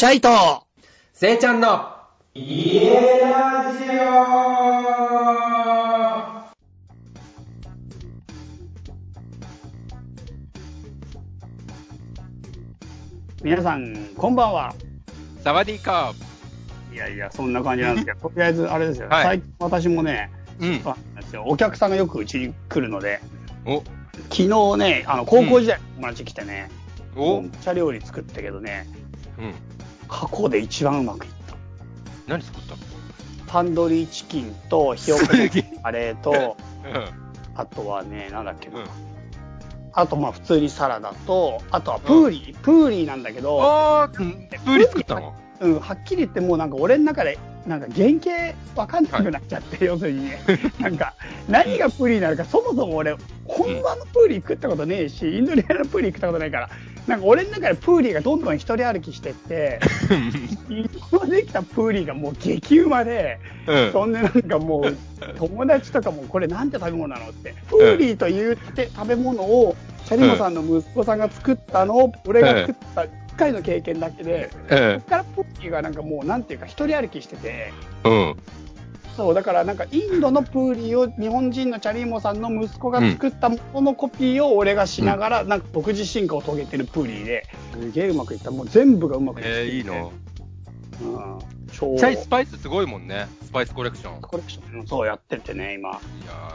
シャイと、せいちゃんの、家ラジオ皆さん、こんばんは。サワディーカいやいや、そんな感じなんですけど、とりあえず、あれですよ、はい最近私もね、ー。あなんですよお客さんがよくうちに来るので、うん。お、昨日ね、あの高校時代、友達来てね、お、めっちゃ料理作ったけどね、うん。過去で一番うまくいった。何作った？のタンドリーチキンと、ひよこのカレーと、うん。あとはね、なんだっけな、うん。あとまあ普通にサラダと、あとはプーリー、プーリーなんだけど、あー、うんプーリ作ったの？うん、はっきり言ってもうなんか俺の中で、なんか原型わかんなくなっちゃって、要するにね、なんか何がプーリーなのか、そもそも俺、本場のプーリー食ったことねえし、インドネシアのプーリー食ったことないから、なんか俺の中でプーリーがどんどん一人歩きしてって、今できたプーリーがもう激うまで、うん。そんでなんかもう、友達とかもこれなんて食べ物なのって、プーリーというって食べ物を、チャリモさんの息子さんが作ったのを、俺が食った1回の経験だけで、うん。そっからプーリーがなんかもうなんていうか一人歩きしてて、うん。そう、だからなんかインドのプーリーを日本人のチャリーモさんの息子が作ったもののコピーを俺がしながら、なんか独自進化を遂げてるプーリーで、すげえうまくいった。もう全部がうまくいっててえー、いいの？うん。超チャイスパイスすごいもんね。スパイスコレクション。いコレクション、そうやっててね、今。や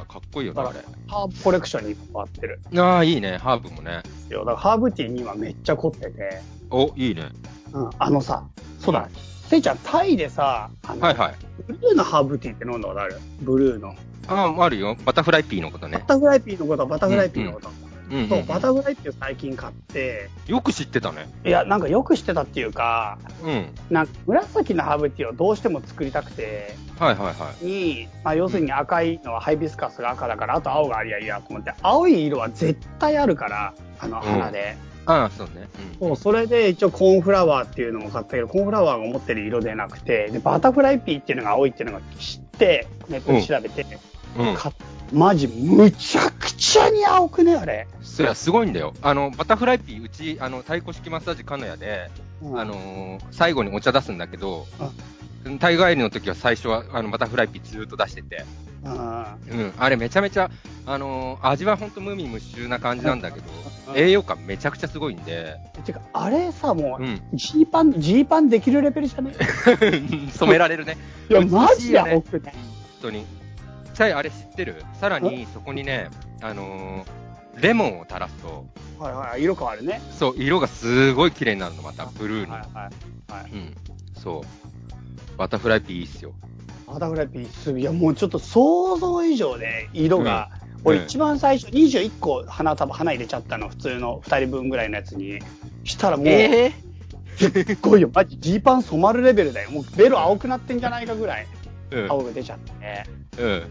ー、かっこいいよね、あれ。ハーブコレクションに回ってるんあー、いいね。ハーブもね。ですよ。だからハーブティーに今めっちゃ凝ってて、お、いいね。うん、あのさ、そうだ、せいちゃん、タイでさ、はいはい。ブルーのハーブティーって飲んだことある？ブルーの。あー、あるよ。バタフライピーのことバね。タフライピーのことはバタフライピーのこと。うんうん。そう、バタフライピーを最近買って、よく知ってたね。いや、なんかよく知ってたっていうか、うん。なんか紫のハーブティーをどうしても作りたくて、はいはいはい。に、まあ、要するに赤いのはハイビスカスが赤だから、あと青がありゃいいやと思って、青い色は絶対あるから、あの花で。ああ、そうね。そう、それで一応コーンフラワーっていうのも買ったけど、コーンフラワーが持ってる色でなくて、で、バタフライピーっていうのが青いっていうのが知って、ネットで調べて、うん。うん。買っマジ、むちゃくちゃに青くね、あれ。そりゃすごいんだよ。あの、バタフライピー、うち、あの、太鼓式マッサージ金谷で、うんあのー最後にお茶出すんだけど、タイ帰りの時は最初は、あの、バタフライピーずーっと出してて、うん。うん。あれめちゃめちゃ、あのー味はほんと無味無臭な感じなんだけど、うん栄養価めちゃくちゃすごいんで、てか、あれさ、もうジーパン、ジーパンできるレベルじゃね？染められるね。いや、マジでいよね青くね。本当に。チャイあれ知ってる？さらにそこにね、あのーレモンを垂らすと、はいはい、色変わるね。そう、色がすごい綺麗になるの、また、ブルーに。はいはい。はい。うん。そう。バタフライピーいいっすよ。バタフライピース、いや、もうちょっと想像以上で色が、うん俺一番最初21個花束、花入れちゃったの、普通の2人分ぐらいのやつに。したらもう、えすっごいよ、マジジーパン染まるレベルだよ。もうベロ青くなってんじゃないかぐらい、うん。青が出ちゃって。うん。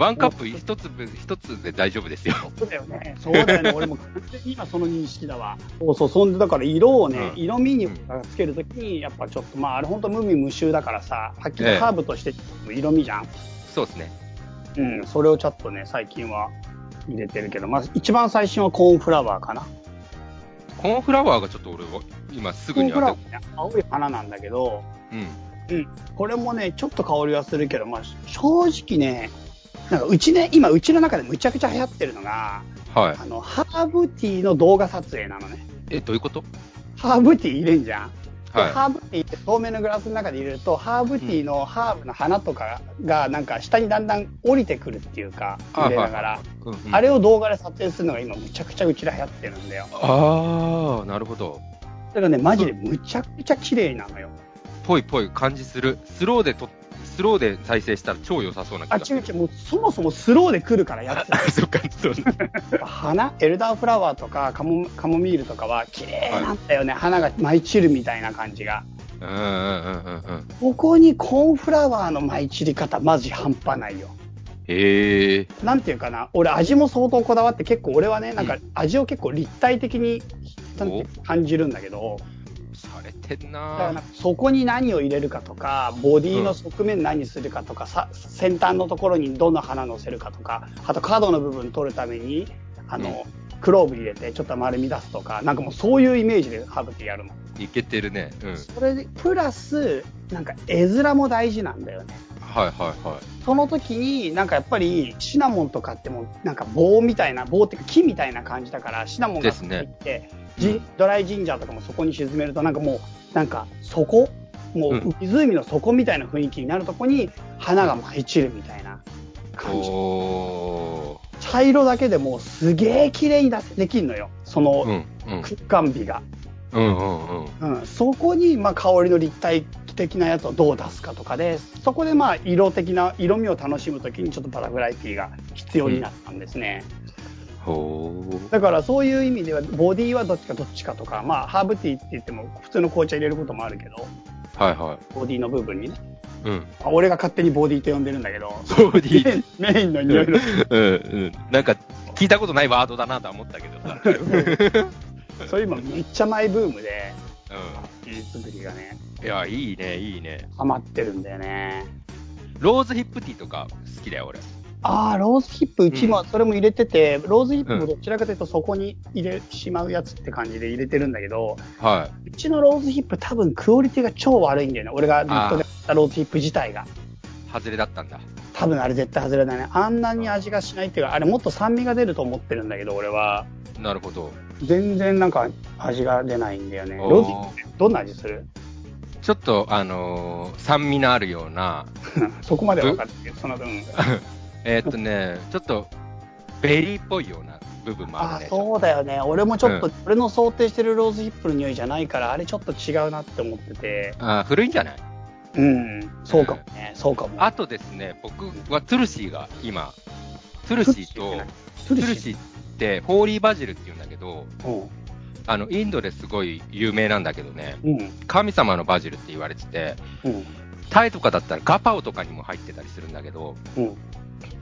ワンカップ一粒、一つで大丈夫ですよ。そうだよね。そうだよね。俺も完全に今その認識だわ。そうそう。そんで、だから色をね、うん色味につけるときに、やっぱちょっと、まあ、あれ本当無味無臭だからさ、はっきりええハーブとして色味じゃん。そうですね。うん。それをちょっとね、最近は入れてるけど、まず一番最初はコーンフラワーかな。コーンフラワーがちょっと俺は、今すぐにコーンフラワ当ーね、青い花なんだけど、て、うん。これもね、ちょっと香りはするけど、まあ、正直ね、なんかうちね、今うちの中でむちゃくちゃ流行ってるのが、はい。あの、ハーブティーの動画撮影なのね。え、どういうこと？ハーブティー入れんじゃん。ではハーブティーって透明のグラスの中で入れると、ハーブティーのハーブの花とかがなんか下にだんだん降りてくるっていうか、い。入れながら。はいうんうんあれを動画で撮影するのが今むちゃくちゃうちら流行ってるんだよ。あー、なるほど。だからね、マジでむちゃくちゃ綺麗なのよ。ぽいぽい感じする。スローでと、スローで再生したら超良さそうな気あ。違う違う、もうそもそもスローで来るからやつ。あ、そっか、そう。花エルダーフラワーとかカモカモミールとかは綺麗なんだよね、花が舞い散るみたいな感じが。うんうんうんうんうん。ここにコーンフラワーの舞い散り方、マジ半端ないよ。へえ。なんていうかな、俺味も相当こだわって結構俺はね、なんか味を結構立体的になんていうか感じるんだけど、されてんだからなそこに何を入れるかとか、ボディの側面何するかとか、さ先端のところにどの花乗せるかとか、あと角の部分取るために、あの、クローブ入れてちょっと丸み出すとか、なんかもうそういうイメージでハーブティーやるの。いけてるね。うん。それで、プラス、なんか絵面も大事なんだよね。はいはいはい。その時に、なんかやっぱりシナモンとかってもう、なんか棒みたいな、棒っていうか木みたいな感じだから、シナモンが入って、じドライジンジャーとかもそこに沈めると、なんかもう、なんか底もうう湖の底みたいな雰囲気になるとこに花が舞い散るみたいな感じ。お茶色だけでもうすげえ綺麗に出せできんのよ。そのんうん。空間美が。うんうんうん。うん、そこに、まあ、香りの立体的なやつをどう出すかとかで、そこで、まあ、色的な、色味を楽しむときにちょっとバタフライティーが必要になったんですね。ほー。だから、そういう意味では、ボディはどっちかどっちかとか、まあ、ハーブティーって言っても、普通の紅茶入れることもあるけど、はいはボディの部分にね。い。うん。まあ俺が勝手にボディと呼んでるんだけど、ボディ メインの匂いの。うんうん。なんか、聞いたことないワードだなとは思ったけどさ。そういう今めっちゃマイブームで、う技術作りがね、ん。いや、いいね、いいね。ハマってるんだよね。ローズヒップティーとか好きだよ、俺。ああ、ローズヒップ、うちもうんそれも入れてて、ローズヒップうんもどちらかというとそこに入れてしまうやつって感じで入れてるんだけど、はうちのローズヒップ多分クオリティが超悪いんだよね。俺がネットで買ったローズヒップ自体が。い。外れだったんだ。多分あれ絶対外れないね。あんなに味がしないっていうか、あれもっと酸味が出ると思ってるんだけど、俺は。なるほど。全然なんか味が出ないんだよね。ローズヒップってどんな味する？ちょっと、あのー酸味のあるような、そこまで分かってるその分。えーっとね、ちょっと、ベリーっぽいような部分もあるね。そうだよね。俺もちょっと、うん俺の想定してるローズヒップの匂いじゃないから、あれちょっと違うなって思ってて。あー古いんじゃない？うん、そうかもね、そうかも。あとですね、僕はトゥルシーが今、トゥルシーと、トゥルシーって、ホーリーバジルって言うんだけど、ー。あの、インドですごい有名なんだけどね、うん、うん、神様のバジルって言われてて、うん、タイとかだったらガパオとかにも入ってたりするんだけど、うん。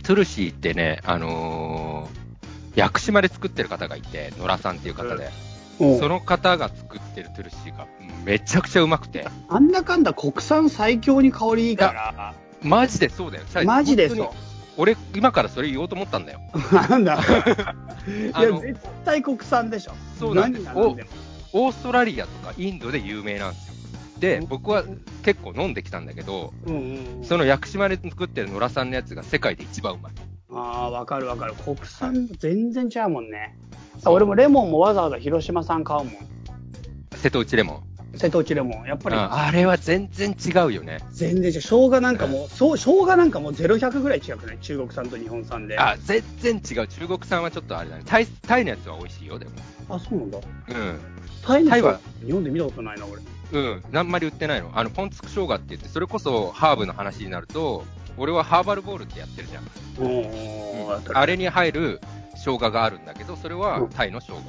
トゥルシーってね、あのー屋久島で作ってる方がいて、野良さんっていう方で、うんその方が作ってるトゥルシーがめちゃくちゃうまくて、なんだかんだ国産最強に香りいいから、マジでそうだよ。マジでそう。俺、今からそれ言おうと思ったんだよ。なんだ。いや、絶対国産でしょ。そうなんです。オーストラリアとかインドで有名なんですよ。で、僕は結構飲んできたんだけど、うんうんうん。その屋久島で作ってる野良さんのやつが世界で一番うまい。ああ、わかるわかる。国産全然違うもんね。俺もレモンもわざわざ広島産買うもん。瀬戸内レモン。瀬戸内レモン。やっぱりああれは全然違うよね。全然違う。生姜なんかもう、そう、生姜なんかもう0、100ぐらい違くない？中国産と日本産で。あ、全然違う。中国産はちょっとあれだね。タイタイのやつは美味しいよ、でも。あ、そうなんだ。うん。タイのタイは日本で見たことないな、俺。うん。あんまり売ってないの。あの、ポンツク生姜って言って、それこそハーブの話になると、俺はハーバルボールってやってるじゃん。おーあれに入る生姜があるんだけど、それはうんタイの生姜。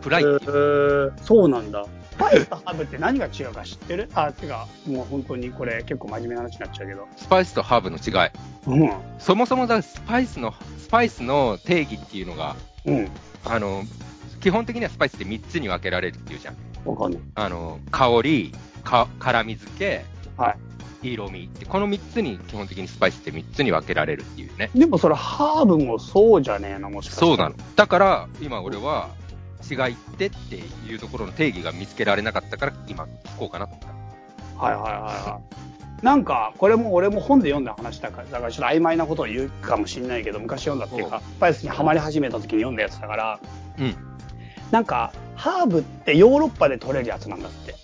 プラえイっていう。ー、そうなんだ。スパイスとハーブって何が違うか知ってる？あ、てか、もう本当にこれ結構真面目な話になっちゃうけど。スパイスとハーブの違い。うん。そもそもだ、スパイスの、スパイスの定義っていうのが、うん。あの、基本的にはスパイスって3つに分けられるっていうじゃん。わかんない。あの、香り、か辛み付け、は色味って、この3つに基本的にスパイスって3つに分けられるっていうね。でもそれハーブもそうじゃねえの、もしかして。そうなの。だから、今俺は、違いってっていうところの定義が見つけられなかったから、今聞こうかなと思った。はいはいはいはい。なんか、これも俺も本で読んだ話だから、だからちょっと曖昧なことを言うかもしれないけど、昔読んだっていうか、スパイスにはまり始めた時に読んだやつだから、うん。なんか、ハーブってヨーロッパで取れるやつなんだって。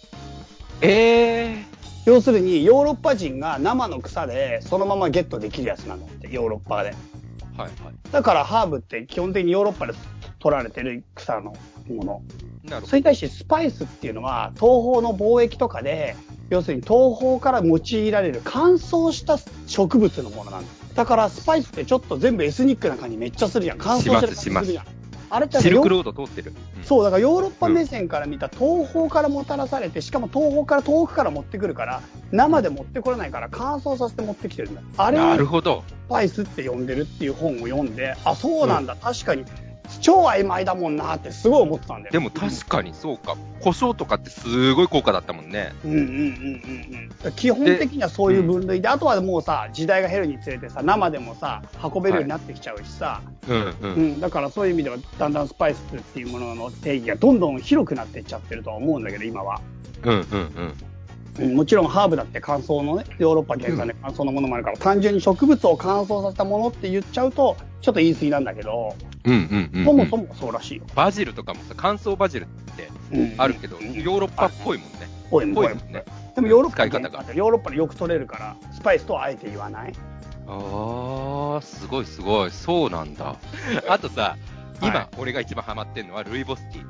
えー。要するに、ヨーロッパ人が生の草でそのままゲットできるやつなんだって、ヨーロッパで。はいはい。だからハーブって基本的にヨーロッパで取られてる草のもの。なるほそれに対してスパイスっていうのは、東方の貿易とかで、要するに東方から用いられる乾燥した植物のものなんだ。だからスパイスってちょっと全部エスニックな感じめっちゃするじゃん。乾燥してる感じするじゃん。あれってど。シルクロード通ってる。うんそう、だからヨーロッパ目線から見た東方からもたらされて、しかも東方から遠くから持ってくるから、生で持ってこれないから乾燥させて持ってきてるんだ。あれをなるほど。スパイスって呼んでるっていう本を読んで、あ、そうなんだ、確かに超曖昧だもんなってすごい思ってたんだよ。でも確かにそうか。胡椒とかってすごい高価だったもんね。うんうんうんうんうん。基本的にはそういう分類で、あとはもうさ、時代が減るにつれてさ、生でもさ、運べるようになってきちゃうしさ、うんう。うんん、だからそういう意味では、だんだんスパイスっていうものの定義がどんどん広くなっていっちゃってるとは思うんだけど、今は。うんうんうん。うん、もちろんハーブだって乾燥のね、ヨーロッパ原産で乾燥のものもあるから、単純に植物を乾燥させたものって言っちゃうと、ちょっと言い過ぎなんだけど、うんうんうんうん。そもそもそうらしいよ。バジルとかもさ、乾燥バジルってうんあるけど、うんヨーロッパっぽいもんね。ぽいもんね。でもヨーロッパヨーロッパでよく取れるから、スパイスとはあえて言わないああ、すごいすごい。そうなんだ。あとさ、今、はい俺が一番ハマってんのはルイボスティー。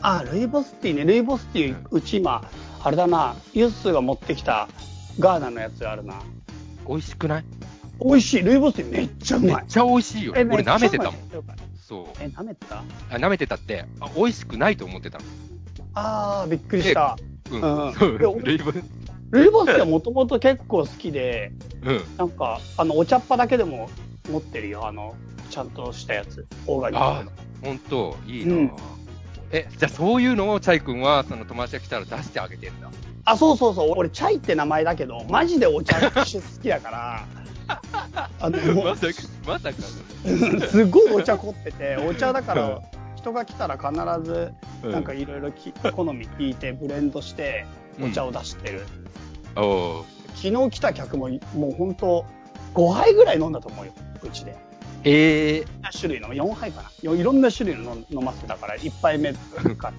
あ、ルイボスティーね。ルイボスティー、うち今、あれだな、ユッスーが持ってきたガーナのやつあるな。美味しくない？美味しい。ルイボスティーめっちゃうまい。めっちゃ美味しいよ。俺舐めてたもん。ん。そう。え、舐めてた？あ舐めてたって、あ美味しくないと思ってたの。あー、びっくりした。うん。うんそうで俺ルイボス、ルイボスティーはもともと結構好きで、うん。なんか、あの、お茶っ葉だけでも持ってるよ。あの、ちゃんとしたやつ。オーガニックの。ほんと、いいな、うんえ、じゃあそういうのをチャイ君は、その友達が来たら出してあげてんだ。あ、そうそうそう。俺、チャイって名前だけど、マジでお茶好きだから、あの、もまさか、まさか。う、すごいお茶凝ってて、お茶だかうんら、人が来たら必ず、うんなんかいろいろき好み聞いて、ブレンドして、お茶を出してる。おー昨日来た客も、もう本当、5杯ぐらい飲んだと思うよ、うちで。ええ種類の、4杯かな。よいろんな種類の飲飲ませたから、1杯目か、うんか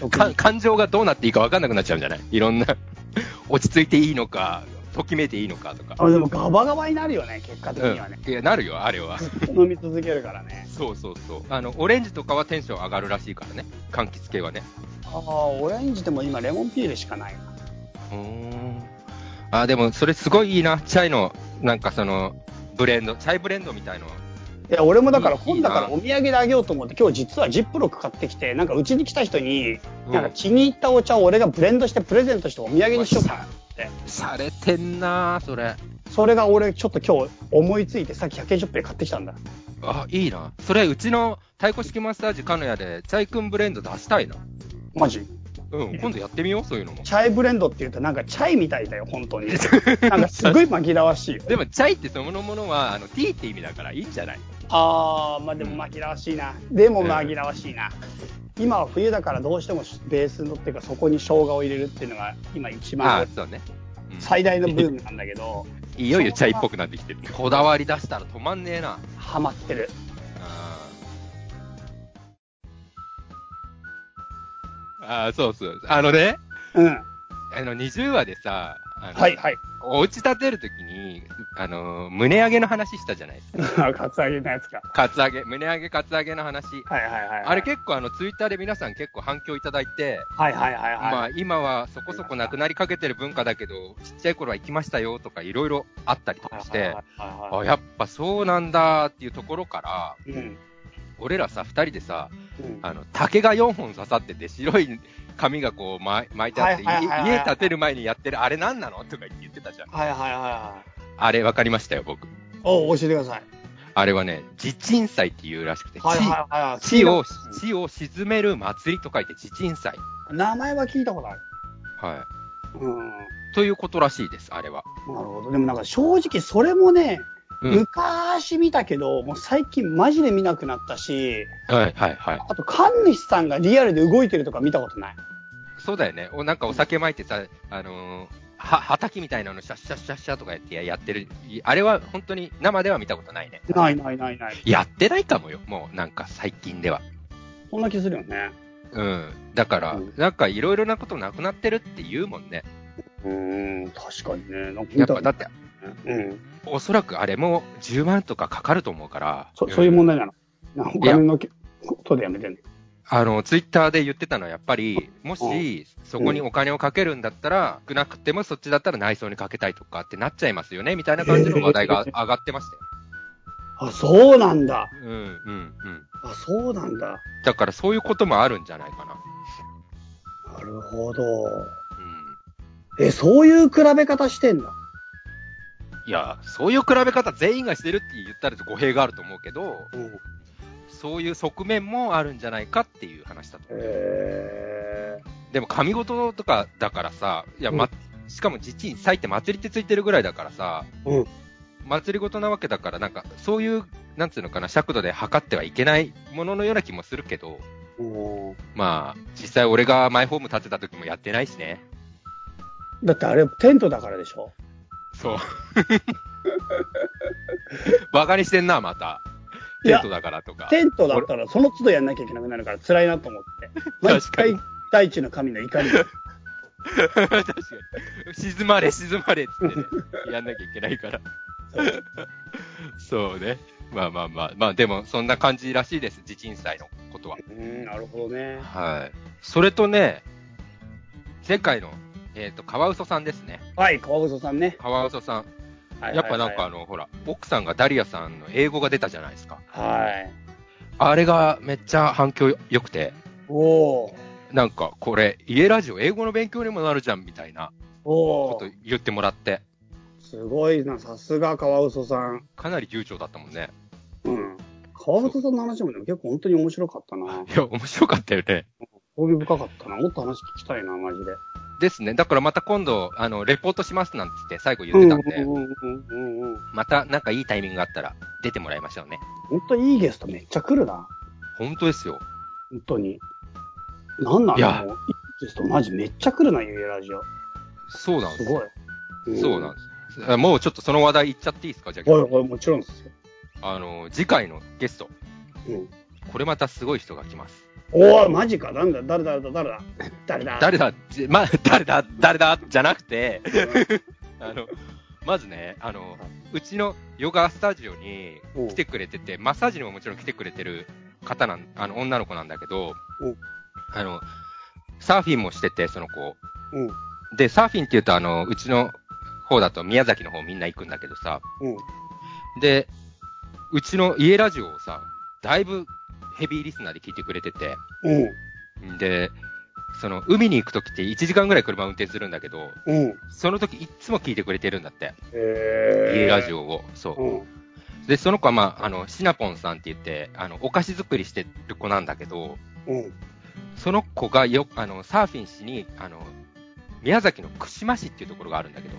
事。感情がどうなっていいか分かんなくなっちゃうんじゃない？いろんな、落ち着いていいのか、ときめいていいのかとか。あでもガバガバになるよね、結果的にはね。いや、なるよ、あれは。飲み続けるからね。そうそうそう。あの、オレンジとかはテンション上がるらしいからね。柑橘系はね。ああ、オレンジでも今レモンピールしかないな。うーん。あ、でも、それすごいいいな。チャイの、なんかその、ブレンド、チャイブレンドみたいの。いや、俺もだからいい今だからお土産であげようと思って、今日実はジップロック買ってきて、なんかうちに来た人に、うんなんか気に入ったお茶を俺がブレンドしてプレゼントしてお土産にしようかなって。されてんなそれ。それが俺ちょっと今日思いついてさっき100円ショップで買ってきたんだ。あ、いいな。それ、うちの太鼓式マッサージカノヤで、チャイ君ブレンド出したいな。マジ？うん、今度やってみよう、そういうのも。チャイブレンドって言うとなんかチャイみたいだよ、本当に。なんかすごい紛らわしいよ。でも、チャイってそのものは、あの、ティーって意味だからいいんじゃない？あー、まあでも紛らわしいな。でも紛らわしいな。今は冬だからどうしてもベースのっていうかそこに生姜を入れるっていうのが今一あ番最大のブームなんだけど、いよいよチャイっぽくなってきてる。こだわり出したら止まんねえな。ハマってる。あーそうそう。あのね、うん。あの、20話でさ、はいはい。お家建てるときに、あの、胸上げの話したじゃないですか。カツアゲのやつか。カツ上げ、胸上げ、カツ上げの話。はいはいはい、はい。あれ結構あの、ツイッターで皆さん結構反響いただいて、はいはいはいはい。まあ今はそこそこなくなりかけてる文化だけど、ちっちゃい頃は行きましたよとかいろいろあったりとかして、あ、あやっぱそうなんだっていうところから、うん。俺らさ、二人でさ、うんあの、竹が4本刺さってて、白い紙がこう巻い巻いてあって、家建てる前にやってる、あれなんなのとか言ってたじゃん。はいはいはいはい。あれ分かりましたよ、僕。お教えてください。あれはね、地鎮祭っていうらしくて、はいはいはいはい。地地を、うん地を沈める祭りと書いて地鎮祭。名前は聞いたことある。はい。うん。ということらしいです、あれは。なるほど。でもなんか正直それもね、うん。昔見たけど、もう最近マジで見なくなったし、はい、はい、はい。あと神主さんがリアルで動いてるとか見たことない。そうだよね。おなんかお酒巻いてさ、あのーは、畑みたいなのシャッシャッシャッシャッとかやってやってる。いあれは本当に生では見たことないね。ないないないない。やってないかもよ。もうなんか最近では。そんな気するよね。うん。だから、うんなんかいろいろなことなくなってるって言うもんね。うーん、確かにね。なんかやっぱだって、うん。おそらくあれも10万とかかかると思うから。そそういう問題なの。お金のことでやめて。あの、ツイッターで言ってたのはやっぱり、もし、そこにお金をかけるんだったら、少なくてもそっちだったら内装にかけたいとかってなっちゃいますよね、みたいな感じの話題が上がってましたよ。あ、そうなんだ。うん、うん、うん。あ、そうなんだ。だからそういうこともあるんじゃないかな。なるほど。うん。え、そういう比べ方してんだ。いや、そういう比べ方全員がしてるって言ったら語弊があると思うけど、うん。そういう側面もあるんじゃないかっていう話だと。へでも、神事とかだからさ、いや、ま、しかも自治祭って祭りってついてるぐらいだからさ、うん祭り事なわけだから、なんか、そういう、なんつうのかな、尺度で測ってはいけないもののような気もするけど、まあ、実際俺がマイホーム建てた時もやってないしね。だってあれ、テントだからでしょ？そう。バカにしてんな、また。いやテントだからとか。テントだったらその都度やんなきゃいけなくなるから辛いなと思って。毎 確かに回大地の神の怒りが。確かに。沈まれ、沈まれっつってね、やんなきゃいけないから。そうね。まあまあまあ。まあでも、そんな感じらしいです。地震災のことは。うん、なるほどね。はい。それとね、前回の、えっ、と、カワウソさんですね。はい、川嘘さんね。カワウソさん。はいやっぱなんかあの、の、ほら、奥さんがダリアさんの英語が出たじゃないですか。はい。あれがめっちゃ反響良くて、おー。なんかこれ、家ラジオ英語の勉強にもなるじゃんみたいなおことー。言ってもらって、すごいな、さすが川嘘さん。かなり流暢だったもんね。うん。川嘘さんの話もでも結構本当に面白かったな。いや、面白かったよね。興味深かったな。もっと話聞きたいな、マジで。ですね。だからまた今度、あの、レポートしますなんつって最後言ってたんで。またなんかいいタイミングがあったら出てもらいましょうね。本当いいゲストめっちゃ来るな。本当ですよ。本当に。なんなんいやだもう。いいゲストマジめっちゃ来るな、ゆえラジオ。そうなんですすよ。ごい。そうなんです。あもうちょっとその話題言っちゃっていいですか？じゃあ、はいはい、もちろんですよ。あの、次回のゲスト、うん。これまたすごい人が来ます。おおマジか。なんだ、誰だ、誰だ、誰だ。誰だじま、誰だ誰だじゃなくて、あの、まずね、あの、うちのヨガスタジオに来てくれてて、マッサージにももちろん来てくれてる方なん、あの、女の子なんだけどうん、あの、サーフィンもしてて、その子。うん。で、サーフィンって言うと、あの、うちの方だと宮崎の方みんな行くんだけどさ、うん。で、うちの家ラジオをさ、だいぶヘビーリスナーで聞いてくれてて、うん。で、その、海に行くときって1時間ぐらい車運転するんだけど、うん。その時いっつも聞いてくれてるんだって。えー。家ラジオを。そうう。ん。で、その子はまあ、あの、シナポンさんって言って、あの、お菓子作りしてる子なんだけど、うん。その子がよ、あの、サーフィンしに、あの、宮崎の串間市っていうところがあるんだけど、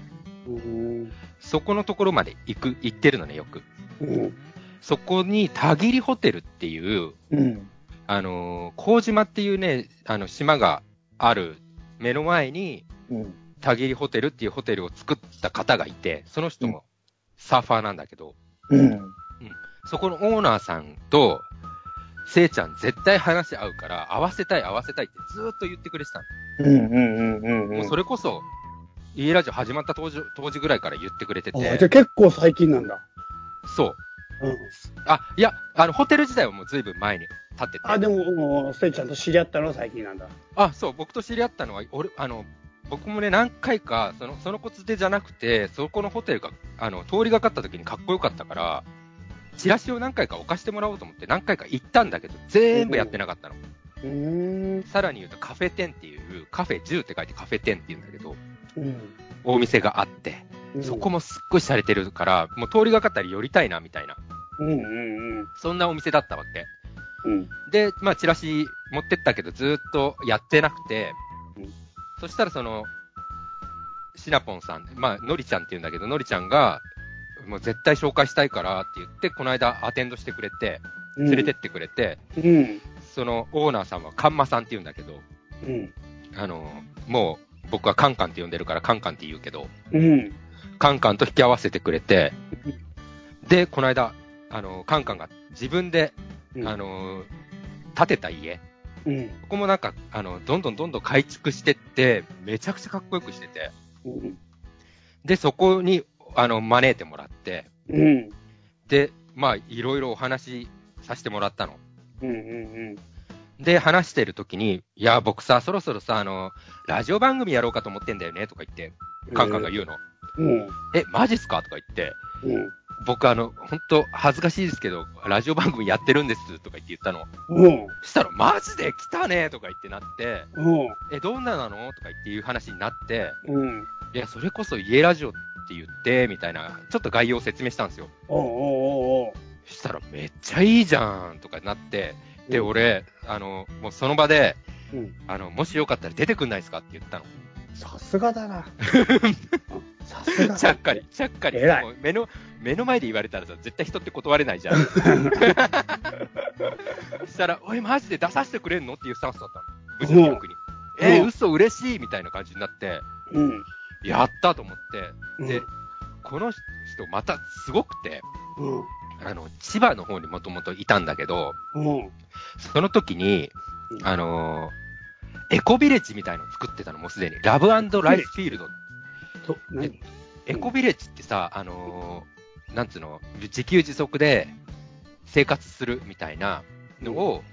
うん。そこのところまで行く、行ってるのね、よく。うん。そこに、田切ホテルっていう、うん。あの、麹島っていうね、あの、島がある目の前に、うん。田切ホテルっていうホテルを作った方がいて、その人もサーファーなんだけど、うん。そこのオーナーさんと、せいちゃん絶対話合うから、合わせたい合わせたいってずーっと言ってくれてたの。うん。うん。うん。うん。もうそれこそ、家ラジオ始まった当時当時ぐらいから言ってくれてあ、じゃあて、結構最近なんだ。そう。うん。あ、いや、あの、ホテル自体はもう随分前に建ってて。あ、でも、もう、ステイちゃんと知り合ったのは最近なんだ。あ、そう、僕と知り合ったのは、俺、あの、僕もね、何回か、その、そのコツでじゃなくて、そこのホテルが、あの、通りがかった時にかっこよかったから、チラシを何回か置かしてもらおうと思って何回か行ったんだけど、全部やってなかったの。うーん。さらに言うと、カフェ店っていう、カフェ10って書いてカフェ店って言うんだけど、うん。お店があって、そこもすっごい洒落てるから、もう通りがかったら寄りたいな、みたいな。うんうんうん。そんなお店だったわけ。うん。で、まあ、チラシ持ってったけど、ずーっとやってなくて、うんそしたらその、シナポンさん、まあ、のりちゃんって言うんだけど、のりちゃんが、もう絶対紹介したいからって言って、この間アテンドしてくれて、連れてってくれて、うん。そのオーナーさんはカンマさんって言うんだけど、うん。あの、もう僕はカンカンって呼んでるからカンカンって言うけど、うん。カンカンと引き合わせてくれて、で、この間、あの、カンカンが自分で、うん。あの、建てた家、うん。ここもなんか、あの、どんどんどんどん改築してって、めちゃくちゃかっこよくしてて、うん。で、そこに、あの、招いてもらって、うん。で、まあ、いろいろお話しさせてもらったの。うん。うん。で、話してる時に、いや、僕さ、そろそろさ、あの、ラジオ番組やろうかと思ってんだよね、とか言って、カンカンが言うの。うん。え、マジっすか？とか言って、うん。僕あの、本当恥ずかしいですけど、ラジオ番組やってるんです、とか言って言ったの。うん。そしたら、マジで来たねとか言ってなって、うん。え、どんななの？とか言っていう話になって、うん。いや、それこそ家ラジオって言って、みたいな、ちょっと概要を説明したんですよ。おうおうおうおう。そしたらめっちゃいいじゃんとかなって、で、うん俺、あの、もうその場で、うん。あの、もしよかったら出てくんないですかって言ったの。さすがだな。さすがだ。ちゃっかり、ちゃっかり。偉いもう目の、目の前で言われたらさ、絶対人って断れないじゃん。そ したら、おい、マジで出させてくれんの？っていうスタンスだったの。部長役に。えー、うん嘘嬉しい？みたいな感じになって、うん。やったと思って、でうん、この人またすごくて、うん。あの、千葉の方にもともといたんだけど、うん。その時に、うんあのーエコビレッジみたいのを作ってたの、もうすでに。ラブライスフィールド。エコビレッジってさ、あのーなんつうの、自給自足で生活するみたいなのを、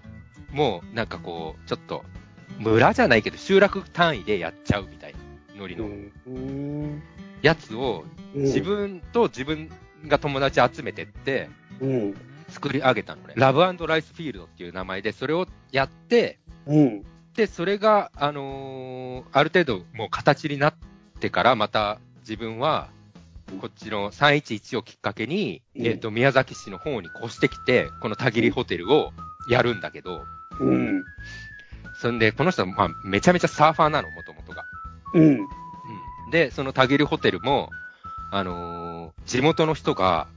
もうなんかこう、ちょっと、村じゃないけど集落単位でやっちゃうみたいなノリのうん。やつを、うん自分と自分が友達集めてって、うん。作り上げたのね。ラブライスフィールドっていう名前で、それをやって、うん。で、それが、あのーある程度もう形になってから、また自分は、こっちの311をきっかけに、うんえっ、と、宮崎市の方に越してきて、この田切ホテルをやるんだけど、うん。そんで、この人は、まあ、めちゃめちゃサーファーなの、もともとが。うん。うん。で、その田切ホテルも、あのー地元の人が、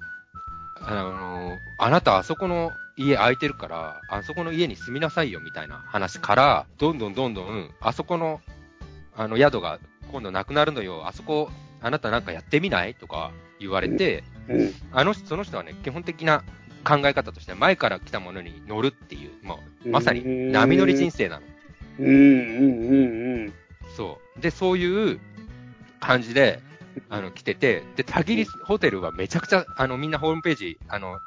あのーあなたあそこの家空いてるから、あそこの家に住みなさいよみたいな話から、どんどんどんどん、あそこの、あの宿が今度なくなるのよ、あそこ、あなたなんかやってみない？とか言われて、うん。あの人、その人はね、基本的な考え方としては前から来たものに乗るっていう、もう、まさに波乗り人生なの。うん。うん。うん。そう。で、そういう感じで、あの、来てて、で、田切ホテルはめちゃくちゃ、あの、みんなホームページ、あの、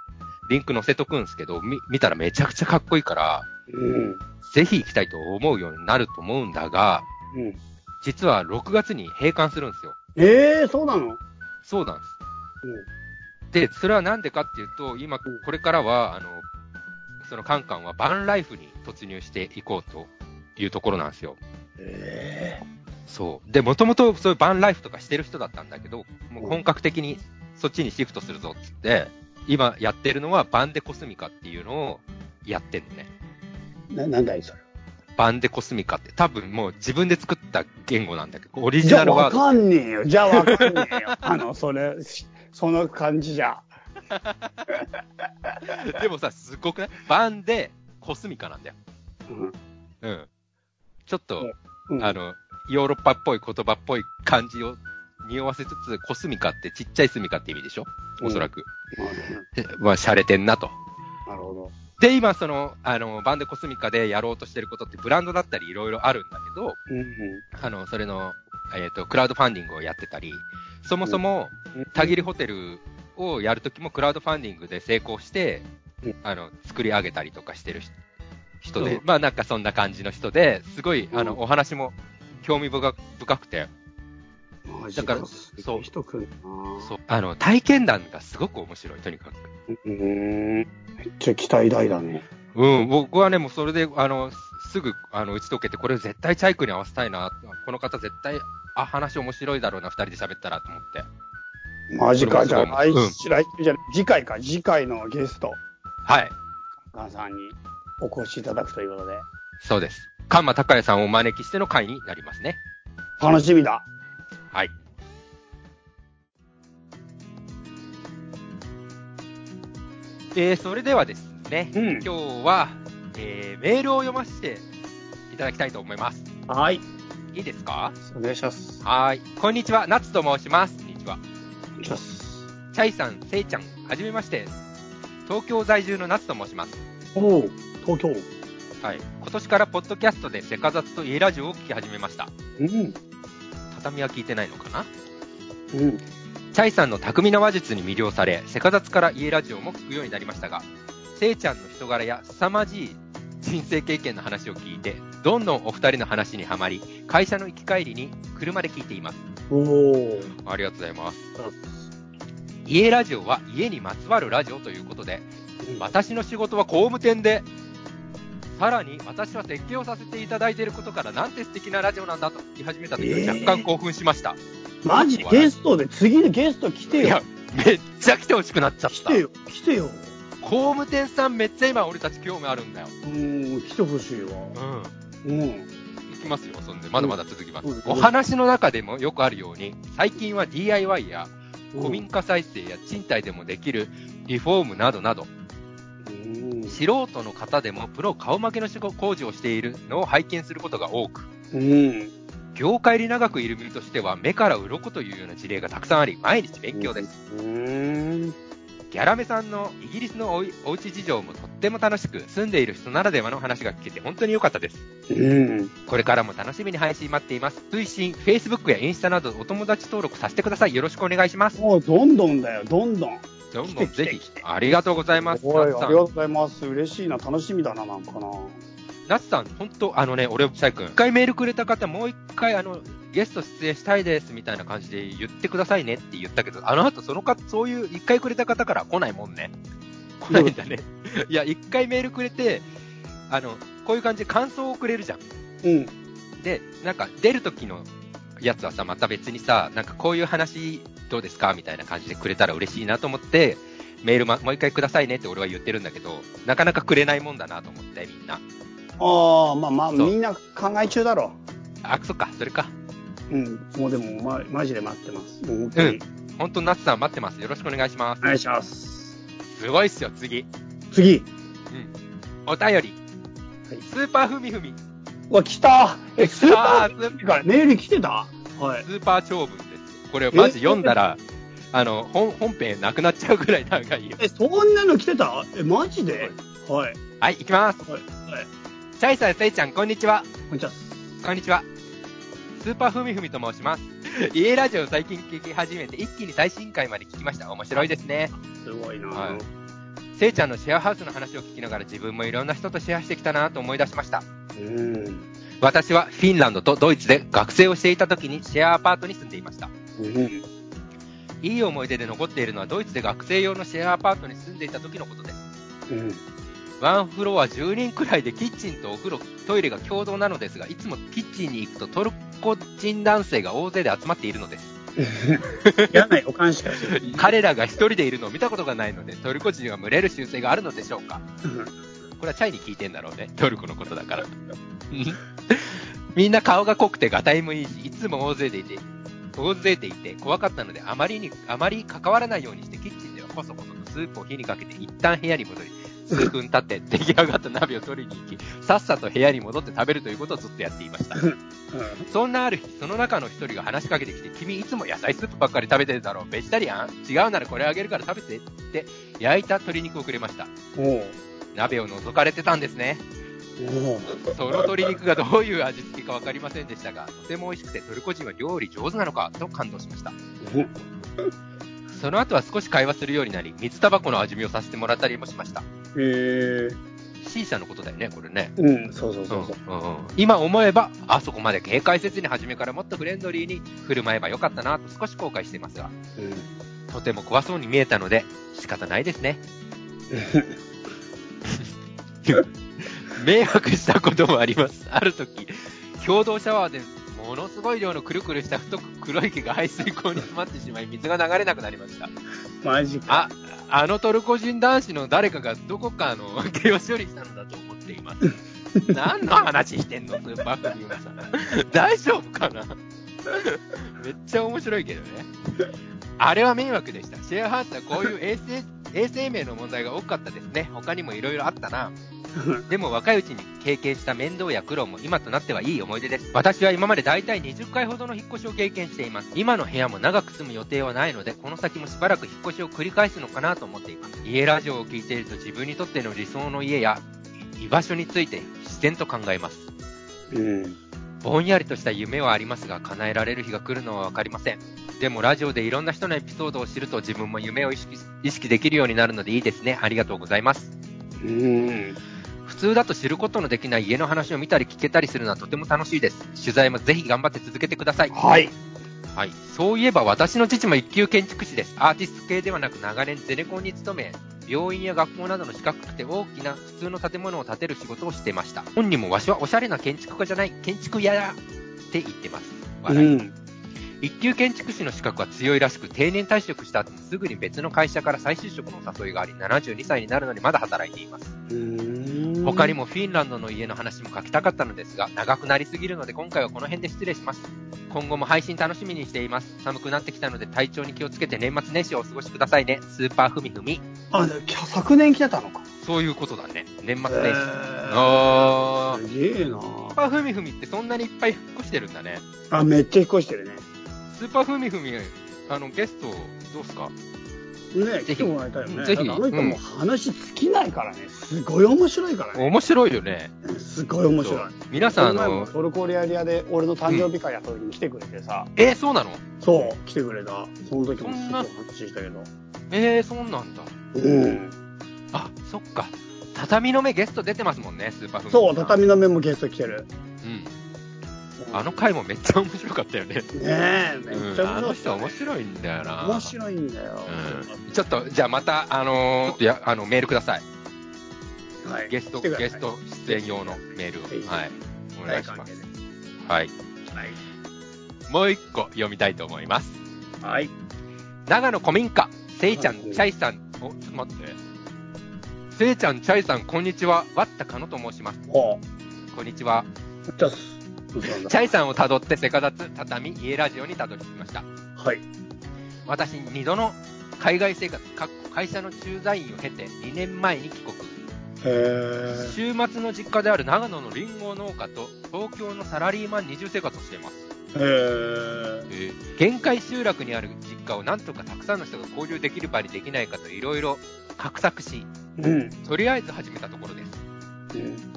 リンク載せとくんですけど、み、見たらめちゃくちゃかっこいいから、うん。ぜひ行きたいと思うようになると思うんだが、うん。実は6月に閉館するんですよ。ええ、そうなの？そうなんです。で、それはなんでかっていうと、今、これからは、あの、そのカンカンはバンライフに突入していこうというところなんですよ。ええ。そう。で、もともとそういうバンライフとかしてる人だったんだけど、もう本格的にそっちにシフトするぞっつって、今やってるのはバンデコスミカっていうのをやってんのね。な、なんだいそれ？バンデコスミカって多分もう自分で作った言語なんだけど、オリジナルワード。わかんねえよ。じゃあわかんねえよ。あの、それ、その感じじゃ。でもさ、すごくない？バンデコスミカなんだよ。うん。うん。ちょっと、うんあ、の、ヨーロッパっぽい言葉っぽい感じを匂わせつつ、コスミカってちっちゃいスミカって意味でしょ？おそらく。でまあ、洒落てんなと。なるほど。で、今、その、あの、バンデコスミカでやろうとしてることってブランドだったりいろいろあるんだけど、うんあの、それの、えっ、と、クラウドファンディングをやってたり、そもそも、うん。田切ホテルをやるときもクラウドファンディングで成功してうん、あの、作り上げたりとかしてる人人で、うん。まあなんかそんな感じの人で、すごい、あの、うん。お話も興味深深くて、だからすそう人来るなそう、あの、体験談がすごく面白い、とにかく。うーん。めっちゃ期待大だね。うん、僕はね、もうそれで、あの、すぐ、あの、打ち解けて、これ絶対チャイクに合わせたいな、この方絶対、あ、話面白いだろうな、二人で喋ったらと思って。マジか？じゃあ来うん週、来週じゃ次回か。次回のゲスト、はい、カンさんにお越しいただくということで。そうです。カンマ高谷さんをお招きしての回になりますね。楽しみだ。はい。えー、それではですね、うん今日は、えー、メールを読ませていただきたいと思います。はい。いいですか？お願いします。はい。こんにちは、ナツと申します。こんにちは。お願いします。チャイさん、セイちゃん、はじめまして。東京在住のナツと申します。おお、東京。はい。今年からポッドキャストでセカザツと家ラジオを聞き始めました。うん。畳は聞いてないのかな？うん。チャイさんの巧みな話術に魅了され、セカザツから家ラジオも聞くようになりましたが、せいちゃんの人柄や凄まじい人生経験の話を聞いて、どんどんお二人の話にはまり、会社の行き帰りに車で聞いています。おお。ありがとうございます。家ラジオは家にまつわるラジオということで、私の仕事は工務店で、さらに私は設計をさせていただいていることからなんて素敵なラジオなんだと聞き始めた時は若干興奮しました。マジゲストで、次のゲスト来てよいや。、めっちゃ来てほしくなっちゃった。来てよ、来てよ。工務店さんめっちゃ今俺たち興味あるんだよ。うん、来てほしいわ。うん。うん。いきますよ、そんで。まだまだ続きます。うんお話の中でもよくあるように、最近は DIY や古民家再生や賃貸でもできるリフォームなどなど、うん。素人の方でもプロ顔負けの工事をしているのを拝見することが多く、うん。業界に長くいる身としては目から鱗というような事例がたくさんあり、毎日勉強です。うん。ギャラメさんのイギリスのおうち事情もとっても楽しく、住んでいる人ならではの話が聞けて本当に良かったです。うん。これからも楽しみに配信待っています。推進、Facebook やインスタなどお友達登録させてください。よろしくお願いします。もうどんどんだよ、どんどん。どんどん ぜひありがとうございます。ありがとうございます。嬉しいな、楽しみだな、なんかな。ナツさん、本当あのね、俺、シャイ君、一回メールくれた方、もう一回、あの、ゲスト出演したいです、みたいな感じで言ってくださいねって言ったけど、あの後、そのか、そういう、一回くれた方から来ないもんね。来ないんだね。いや、一回メールくれて、あの、こういう感じで感想をくれるじゃん。うん。で、なんか、出る時のやつはさ、また別にさ、なんかこういう話どうですか？みたいな感じでくれたら嬉しいなと思って、メール、ま、もう一回くださいねって俺は言ってるんだけど、なかなかくれないもんだなと思って、みんな。ああ、まあまあ、みんな考え中だろあ、そっか、それか。う。うん。もうでも、ま、マジで待ってます。もう本当に。本当、ナツさん待ってます。よろしくお願いしますお。願いします。すごいっすよ、次。次。うん。お便り。はいスーパーふみふみ。うわ、来たえ、スーパあーメール来てた？はい。スーパー長文。これ、マジ読んだら、あの、本、本編なくなっちゃうぐらい長いよ。え、そんなの来てた？え、マジで？はい。はい、行きます。はい。はい。チャイさん、セイちゃん、こんにちは。こんにちは。こんにちは。スーパーふみふみと申します。家ラジオを最近聞き始めて、一気に最新回まで聞きました。面白いですね。すごいなはいせいちゃんのシェアハウスの話を聞きながら自分もいろんな人とシェアしてきたなと思い出しました。うん。私はフィンランドとドイツで学生をしていた時にシェアアパートに住んでいました。うん。いい思い出で残っているのはドイツで学生用のシェアアパートに住んでいた時のことです。うん。ワンフロア10人くらいでキッチンとお風呂、トイレが共同なのですが、いつもキッチンに行くとトルコ人男性が大勢で集まっているのです。嫌な予感しかしない。彼らが一人でいるのを見たことがないので、トルコ人は群れる習性があるのでしょうかこれはチャイに聞いてんだろうね。トルコのことだから。みんな顔が濃くてガタイもいいし、いつも大勢でいて、大勢でいて怖かったので、あまりに、あまり関わらないようにして、キッチンではコソコソとスープを火にかけて、一旦部屋に戻り、数分経って出来上がった鍋を取りに行き、さっさと部屋に戻って食べるということをずっとやっていました。そんなある日、その中の一人が話しかけてきて、君いつも野菜スープばっかり食べてるだろう？ベジタリアン？違うならこれあげるから食べてって、焼いた鶏肉をくれました。鍋を覗かれてたんですね。その鶏肉がどういう味付けかわかりませんでしたが、とても美味しくてトルコ人は料理上手なのかと感動しました。その後は少し会話するようになり、水タバコの味見をさせてもらったりもしました。へえ。C 社のことだよね、これね。うん、そうそうそうそう。うんうんうん今思えば、あそこまで警戒せずに初めからもっとフレンドリーに振る舞えばよかったなと少し後悔していますが、とても怖そうに見えたので仕方ないですね。迷惑したこともあります。ある時、共同シャワーでものすごい量のくるくるした太く黒い毛が排水溝に詰まってしまい水が流れなくなりました。マジか。あ、あのトルコ人男子の誰かがどこかの毛を処理したのだと思っています。何の話してんのスーパーフミマさん。大丈夫かな？めっちゃ面白いけどね。あれは迷惑でした。シェアハウスはこういう衛生、衛生面の問題が多かったですね。他にもいろいろあったな。でも若いうちに経験した面倒や苦労も今となってはいい思い出です。私は今まで大体20回ほどの引っ越しを経験しています。今の部屋も長く住む予定はないので、この先もしばらく引っ越しを繰り返すのかなと思っています。家ラジオを聞いていると自分にとっての理想の家や居場所について自然と考えます。うん。ぼんやりとした夢はありますが、叶えられる日が来るのはわかりません。でもラジオでいろんな人のエピソードを知ると自分も夢を意識意識できるようになるのでいいですね。ありがとうございます。うん。普通だと知ることのできない家の話を見たり聞けたりするのはとても楽しいです。取材もぜひ頑張って続けてください。はい。はい。そういえば私の父も一級建築士です。アーティスト系ではなく長年ゼネコンに勤め、病院や学校などの四角くて大きな普通の建物を建てる仕事をしてました。本人もわしはおしゃれな建築家じゃない、建築屋だって言ってます。う笑い。ん。一級建築士の資格は強いらしく、定年退職した後もすぐに別の会社から再就職のお誘いがあり、72歳になるのにまだ働いています。他にもフィンランドの家の話も書きたかったのですが、長くなりすぎるので今回はこの辺で失礼します。今後も配信楽しみにしています。寒くなってきたので体調に気をつけて年末年始をお過ごしくださいね。スーパーふみふみ。あ、で昨年来てたのか。そういうことだね。年末年始。えあー。すげえなスーパーふみふみってそんなにいっぱい引っ越してるんだね。あ、めっちゃ引っ越してるね。スーパーふみふみ、あの、ゲスト、どうすか？ね、ぜひ来てもらいたいよね。ぜひあの人うんも話尽きないからね。すごい面白いからね。面白いよね。すごい面白い。皆さん、あこのトルコリアリアで俺の誕生日会やった時に来てくれてさ、えー、そうなの？そう、来てくれた。その時もそんなすごい話したけど。えー、そうなんだ。うん。あ、そっか。畳の目ゲスト出てますもんね、スーパーふみふみそう、畳の目もゲスト来てる。うん。あの回もめっちゃ面白かったよね。ねえ、めっちゃうん、あの面白い。人面白いんだよな。面白いんだよ。うん。ちょっと、じゃあまた、あのーちょっとや、あの、メールください。はい。ゲスト、ゲスト出演用のメールを。はい。お願いします。はい。もう一個読みたいと思います。はい。長野古民家、せいちゃん、はいチャイさん、お、ちょっと待って。せいちゃん、チャイさん、こんにちは。わったかのと申します。ほこんにちは。チャイさんをたどって、せか立つ畳、家ラジオにたどり着きました。はい。私、二度の海外生活、会社の駐在員を経て、2年前に帰国。週末の実家である長野のリンゴ農家と、東京のサラリーマン二重生活をしています。へえ。限界集落にある実家をなんとかたくさんの人が交流できる場にできないかといろいろ画策し、うん。とりあえず始めたところです。うん。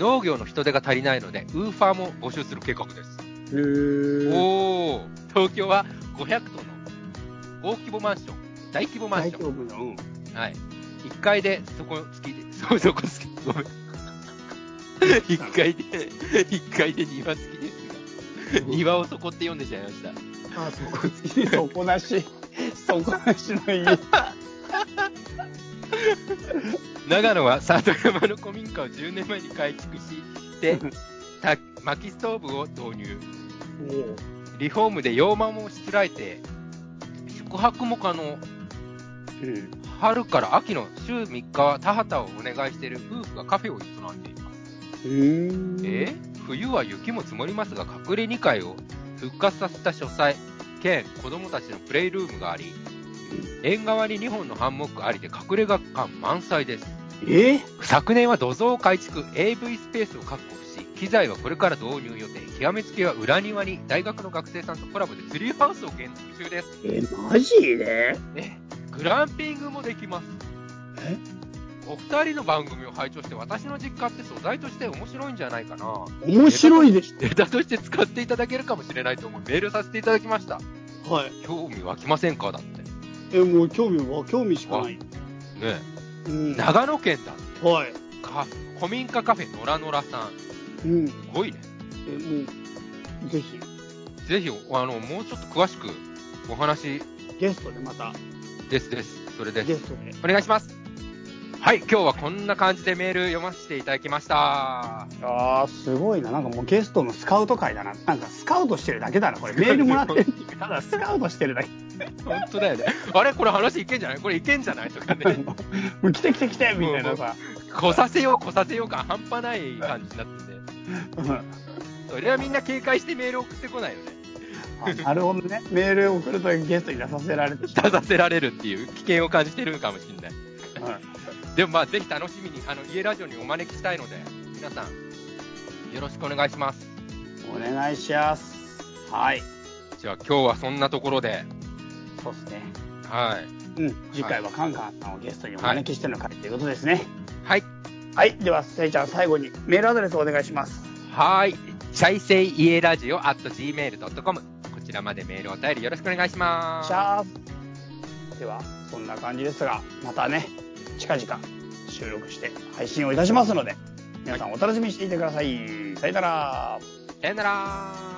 農業の人手が足りないので、ウーファーも募集する計画です。へえ。おー、東京は500棟の大規模マンション、大規模マン大ション。丈夫なのはい。1階で、そこ付きで、そ、そこ付き、ごめん。1階で、1階で庭付きですが、庭をそこって読んでしまいました。あ、そこ好きで、底なし、底なしの家。長野は里山の古民家を10年前に改築して、た薪ストーブを導入。リフォームで洋間もしつらえて、宿泊も可能。うん。春から秋の週3日は田畑をお願いしている夫婦がカフェを営んでいます。うん。え？冬は雪も積もりますが、隠れ2階を復活させた書斎、兼子供たちのプレイルームがあり、縁側に2本のハンモックありで隠れ家感満載です。え？昨年は土蔵改築、AV スペースを確保し、機材はこれから導入予定。極めつけは裏庭に大学の学生さんとコラボでツリーハウスを建築中です。え、マジで？え、グランピングもできます。え？お二人の番組を拝聴して、私の実家って素材として面白いんじゃないかな。面白いでしネタとして使っていただけるかもしれないと思うメールさせていただきました。ょ。はい。興味湧きませんか？だって。え、もう興味は、興味しかない。ねうん。長野県だ。はい。か古民家カフェのらのらさん。うん。すごいね。え、もう、ぜひ、ぜひ、あの、もうちょっと詳しくお話ゲストでまた、ですです。それです。ゲストで。お願いします。はい、今日はこんな感じでメール読ませていただきました。あー、すごいな。なんかもうゲストのスカウト会だな。なんかスカウトしてるだけだな。これ メールもらってる ただスカウトしてるだけ。本当だよね。あれ？これ話いけんじゃない？これいけんじゃない？とかね。もう来て来て来てみたいなさ。来させよう来させよう感半端ない感じになってて。うんそれはみんな警戒してメール送ってこないよね。あなるほどね。メールを送るとゲストに出させられて出させられるっていう危険を感じてるかもしれない。う。うんでもまあぜひ楽しみに、あの、家ラジオにお招きしたいので、皆さん、よろしくお願いします。お願いします。はい。じゃあ今日はそんなところで、そうですね。はい。うん。次回はカンカンさんをゲストにお招きしての回ということですね。はい。はい。では、せいちゃん最後にメールアドレスをお願いします。はい。チャイセイイエラジオ at gmail.com。こちらまでメールお便りよろしくお願いします。では、そんな感じですが、またね、近々収録して配信をいたしますので、皆さんお楽しみにしていてください。さよなら。さよなら